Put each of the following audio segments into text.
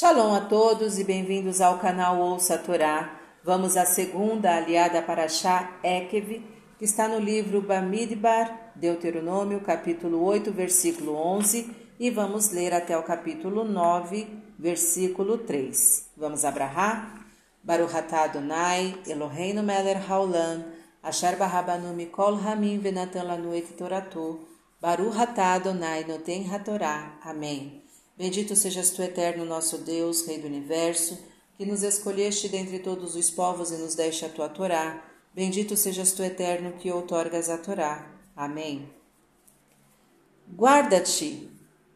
Shalom a todos e bem-vindos ao canal Ouça a Torá. Vamos à segunda aliada para Shá Ekev, que está no livro Bamidbar, Deuteronômio, capítulo 8, versículo 11, e vamos ler até o capítulo 9, versículo 3. Vamos abrahar? Baruch atah Adonai, Eloheinu melech haolam, asher barabanu mikol hamim venatan lanu et toratu, Baruch atah Adonai noten hatorá. Amém. Bendito sejas tu, eterno nosso Deus, Rei do Universo, que nos escolheste dentre todos os povos e nos deste a tua Torá. Bendito sejas tu, eterno, que outorgas a Torá. Amém. Guarda-te,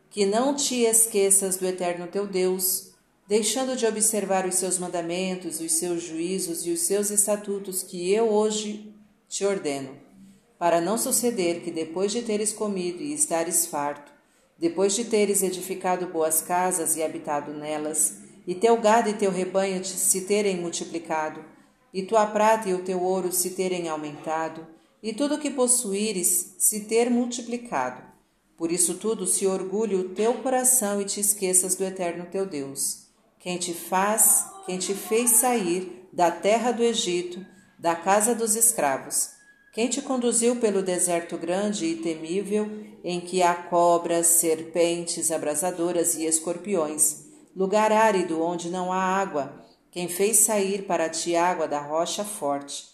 que não te esqueças do eterno teu Deus, deixando de observar os seus mandamentos, os seus juízos e os seus estatutos que eu hoje te ordeno, para não suceder que depois de teres comido e estares farto, depois de teres edificado boas casas e habitado nelas, e teu gado e teu rebanho se terem multiplicado, e tua prata e o teu ouro se terem aumentado, e tudo o que possuíres se ter multiplicado. Por isso tudo se orgulhe o teu coração e te esqueças do eterno teu Deus, quem te faz, quem te fez sair da terra do Egito, da casa dos escravos, quem te conduziu pelo deserto grande e temível, em que há cobras, serpentes abrasadoras e escorpiões, lugar árido onde não há água, quem fez sair para ti água da rocha forte?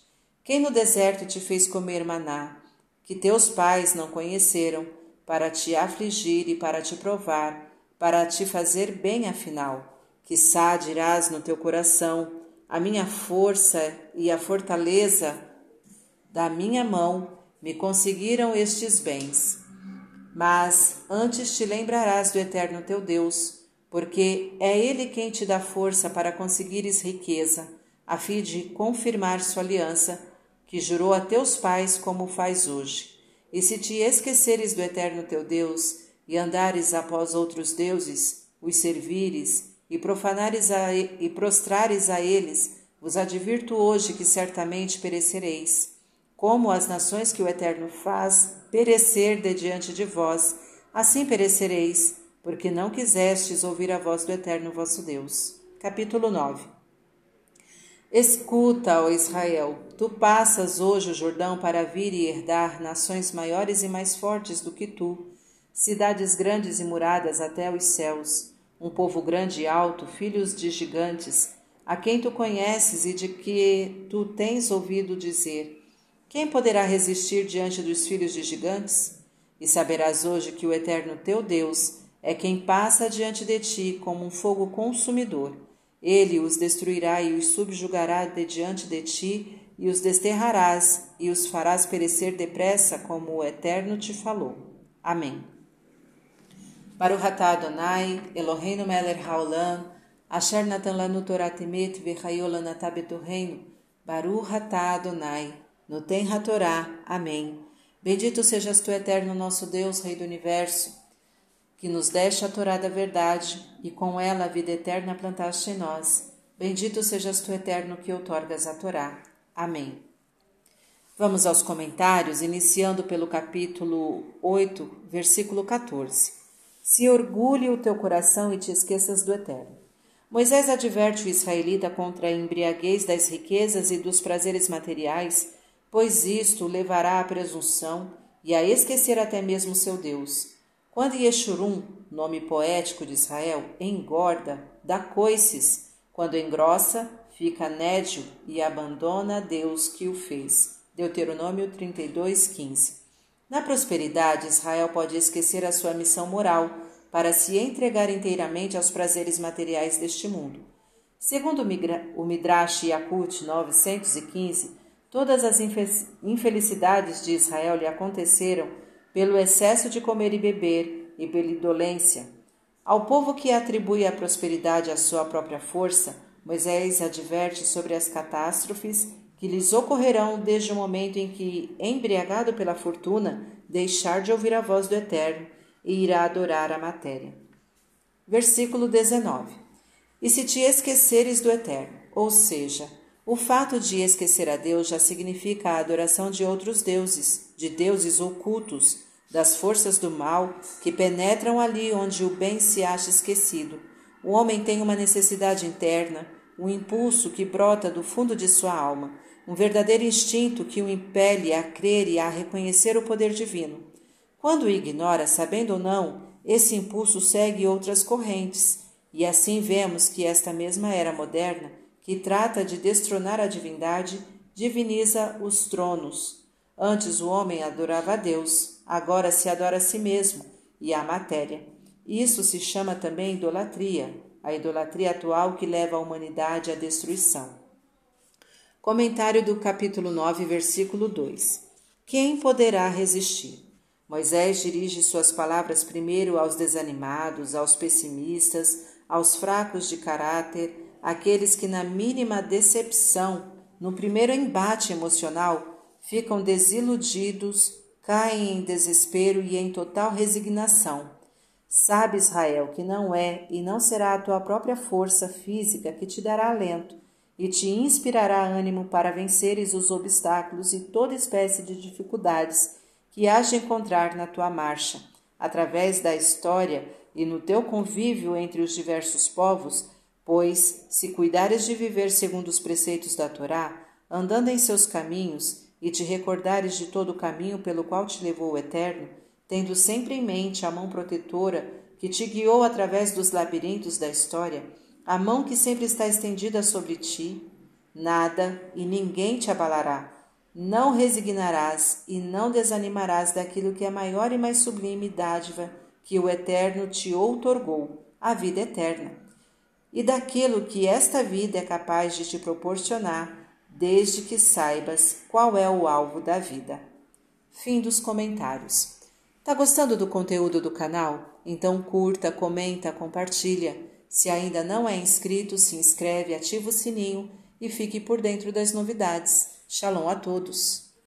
Quem no deserto te fez comer maná, que teus pais não conheceram, para te afligir e para te provar, para te fazer bem afinal? Que dirás no teu coração, a minha força e a fortaleza da minha mão me conseguiram estes bens. Mas antes te lembrarás do eterno teu Deus, porque é Ele quem te dá força para conseguires riqueza, a fim de confirmar sua aliança, que jurou a teus pais como faz hoje. E se te esqueceres do eterno teu Deus, e andares após outros deuses, os servires, e profanares a, e prostrares a eles, vos advirto hoje que certamente perecereis como as nações que o Eterno faz perecer de diante de vós, assim perecereis, porque não quisestes ouvir a voz do Eterno vosso Deus. Capítulo 9 Escuta, ó Israel, tu passas hoje o Jordão para vir e herdar nações maiores e mais fortes do que tu, cidades grandes e muradas até os céus, um povo grande e alto, filhos de gigantes, a quem tu conheces e de que tu tens ouvido dizer quem poderá resistir diante dos filhos de gigantes? E saberás hoje que o Eterno teu Deus é quem passa diante de ti como um fogo consumidor. Ele os destruirá e os subjugará de diante de ti, e os desterrarás, e os farás perecer depressa, como o Eterno te falou. Amém. Baruch atah Adonai, Eloheinu melech haolam, asher natan lanu temet v'chayolan atabetorreino, Baruch atah Adonai, no Tenra Torá. Amém. Bendito sejas tu, eterno nosso Deus, Rei do Universo, que nos deste a Torá da verdade e com ela a vida eterna plantaste em nós. Bendito sejas tu, eterno, que outorgas a Torá. Amém. Vamos aos comentários, iniciando pelo capítulo 8, versículo 14. Se orgulhe o teu coração e te esqueças do eterno. Moisés adverte o israelita contra a embriaguez das riquezas e dos prazeres materiais pois isto o levará à presunção e a esquecer até mesmo seu Deus. Quando Yeshurun, nome poético de Israel, engorda, dá coices, quando engrossa, fica nédio e abandona Deus que o fez. Deuteronômio 32, 15. Na prosperidade, Israel pode esquecer a sua missão moral para se entregar inteiramente aos prazeres materiais deste mundo. Segundo o Midrash Yakut 915, Todas as infelicidades de Israel lhe aconteceram pelo excesso de comer e beber e pela indolência. Ao povo que atribui a prosperidade à sua própria força, Moisés adverte sobre as catástrofes que lhes ocorrerão desde o momento em que, embriagado pela fortuna, deixar de ouvir a voz do Eterno e irá adorar a matéria. Versículo 19: E se te esqueceres do Eterno, ou seja, o fato de esquecer a Deus já significa a adoração de outros deuses, de deuses ocultos, das forças do mal que penetram ali onde o bem se acha esquecido. O homem tem uma necessidade interna, um impulso que brota do fundo de sua alma, um verdadeiro instinto que o impele a crer e a reconhecer o poder divino. Quando o ignora, sabendo ou não, esse impulso segue outras correntes, e assim vemos que esta mesma era moderna, que trata de destronar a divindade, diviniza os tronos. Antes o homem adorava a Deus, agora se adora a si mesmo e a matéria. Isso se chama também idolatria, a idolatria atual que leva a humanidade à destruição. Comentário do capítulo 9, versículo 2. Quem poderá resistir? Moisés dirige suas palavras primeiro aos desanimados, aos pessimistas, aos fracos de caráter, aqueles que, na mínima decepção, no primeiro embate emocional, ficam desiludidos, caem em desespero e em total resignação. Sabe, Israel, que não é e não será a tua própria força física que te dará alento e te inspirará ânimo para venceres os obstáculos e toda espécie de dificuldades que has de encontrar na tua marcha. Através da história e no teu convívio entre os diversos povos, pois, se cuidares de viver segundo os preceitos da Torá, andando em seus caminhos, e te recordares de todo o caminho pelo qual te levou o Eterno, tendo sempre em mente a mão protetora que te guiou através dos labirintos da história, a mão que sempre está estendida sobre ti, nada e ninguém te abalará. Não resignarás e não desanimarás daquilo que é maior e mais sublime dádiva que o Eterno te outorgou, a vida eterna, e daquilo que esta vida é capaz de te proporcionar, desde que saibas qual é o alvo da vida. Fim dos comentários. Tá gostando do conteúdo do canal? Então curta, comenta, compartilha. Se ainda não é inscrito, se inscreve, ativa o sininho e fique por dentro das novidades. Shalom a todos!